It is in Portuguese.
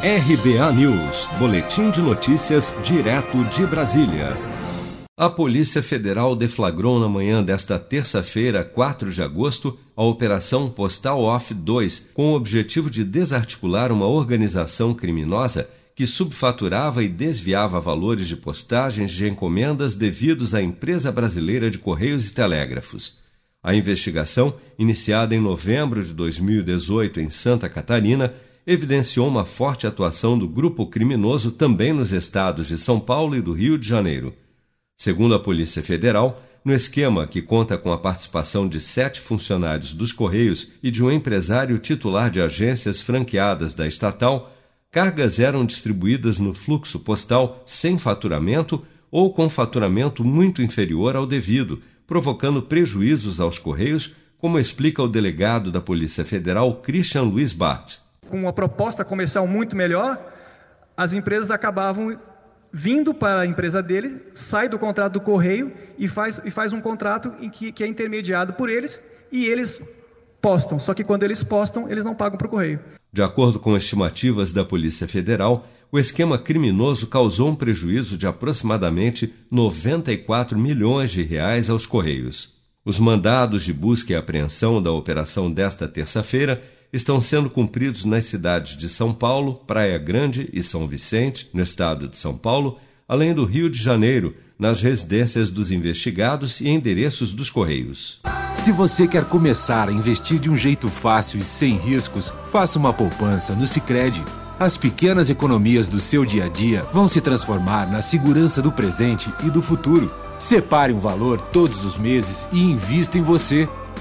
RBA News, Boletim de Notícias, direto de Brasília. A Polícia Federal deflagrou na manhã desta terça-feira, 4 de agosto, a Operação Postal Off 2, com o objetivo de desarticular uma organização criminosa que subfaturava e desviava valores de postagens de encomendas devidos à empresa brasileira de Correios e Telégrafos. A investigação, iniciada em novembro de 2018 em Santa Catarina, evidenciou uma forte atuação do grupo criminoso também nos estados de São Paulo e do Rio de Janeiro. Segundo a Polícia Federal, no esquema que conta com a participação de sete funcionários dos Correios e de um empresário titular de agências franqueadas da estatal, cargas eram distribuídas no fluxo postal sem faturamento ou com faturamento muito inferior ao devido, provocando prejuízos aos Correios, como explica o delegado da Polícia Federal, Christian Luiz Bart com uma proposta comercial muito melhor, as empresas acabavam vindo para a empresa dele, sai do contrato do correio e faz, e faz um contrato em que, que é intermediado por eles e eles postam. Só que quando eles postam, eles não pagam para o correio. De acordo com estimativas da Polícia Federal, o esquema criminoso causou um prejuízo de aproximadamente 94 milhões de reais aos Correios. Os mandados de busca e apreensão da operação desta terça-feira estão sendo cumpridos nas cidades de São Paulo, Praia Grande e São Vicente, no estado de São Paulo, além do Rio de Janeiro, nas residências dos investigados e endereços dos Correios. Se você quer começar a investir de um jeito fácil e sem riscos, faça uma poupança no Sicredi. As pequenas economias do seu dia a dia vão se transformar na segurança do presente e do futuro. Separe um valor todos os meses e invista em você.